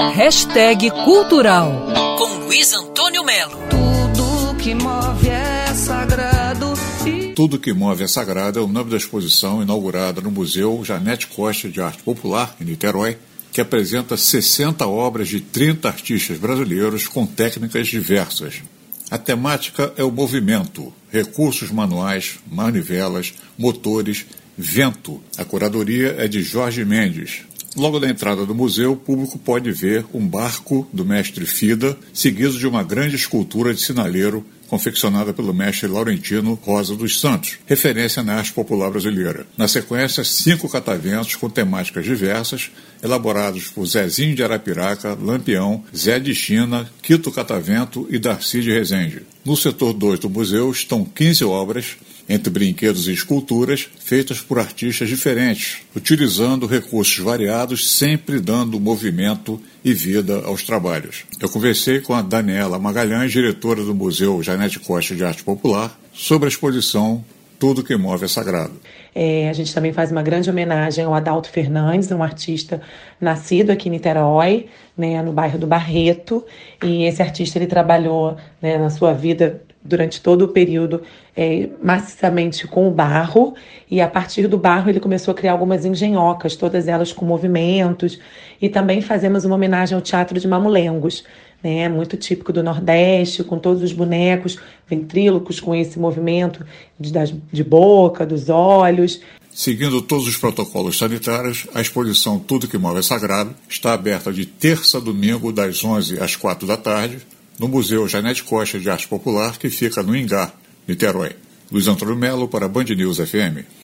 Hashtag Cultural com Luiz Antônio Melo. Tudo que move é sagrado. E... Tudo que move é sagrado é o nome da exposição inaugurada no Museu Janete Costa de Arte Popular, em Niterói, que apresenta 60 obras de 30 artistas brasileiros com técnicas diversas. A temática é o movimento, recursos manuais, manivelas, motores, vento. A curadoria é de Jorge Mendes, Logo da entrada do museu, o público pode ver um barco do mestre Fida, seguido de uma grande escultura de sinaleiro confeccionada pelo mestre Laurentino Rosa dos Santos, referência na arte popular brasileira. Na sequência, cinco cataventos com temáticas diversas, elaborados por Zezinho de Arapiraca, Lampião, Zé de China, Quito Catavento e Darcy de Rezende. No setor 2 do museu estão 15 obras entre brinquedos e esculturas feitas por artistas diferentes, utilizando recursos variados, sempre dando movimento e vida aos trabalhos. Eu conversei com a Daniela Magalhães, diretora do Museu Janete Costa de Arte Popular, sobre a exposição Tudo que Move é Sagrado. É, a gente também faz uma grande homenagem ao Adalto Fernandes, um artista nascido aqui em Niterói, né, no bairro do Barreto. E esse artista ele trabalhou né, na sua vida durante todo o período é, maciçamente com o barro e a partir do barro ele começou a criar algumas engenhocas, todas elas com movimentos e também fazemos uma homenagem ao teatro de mamulengos, né, muito típico do Nordeste, com todos os bonecos ventrílocos com esse movimento de, de boca, dos olhos. Seguindo todos os protocolos sanitários, a exposição Tudo que Move é Sagrado está aberta de terça a domingo, das 11 às 4 da tarde, no Museu Janete Costa de Arte Popular, que fica no Ingá, Niterói. Luiz Antônio Melo para Band News FM.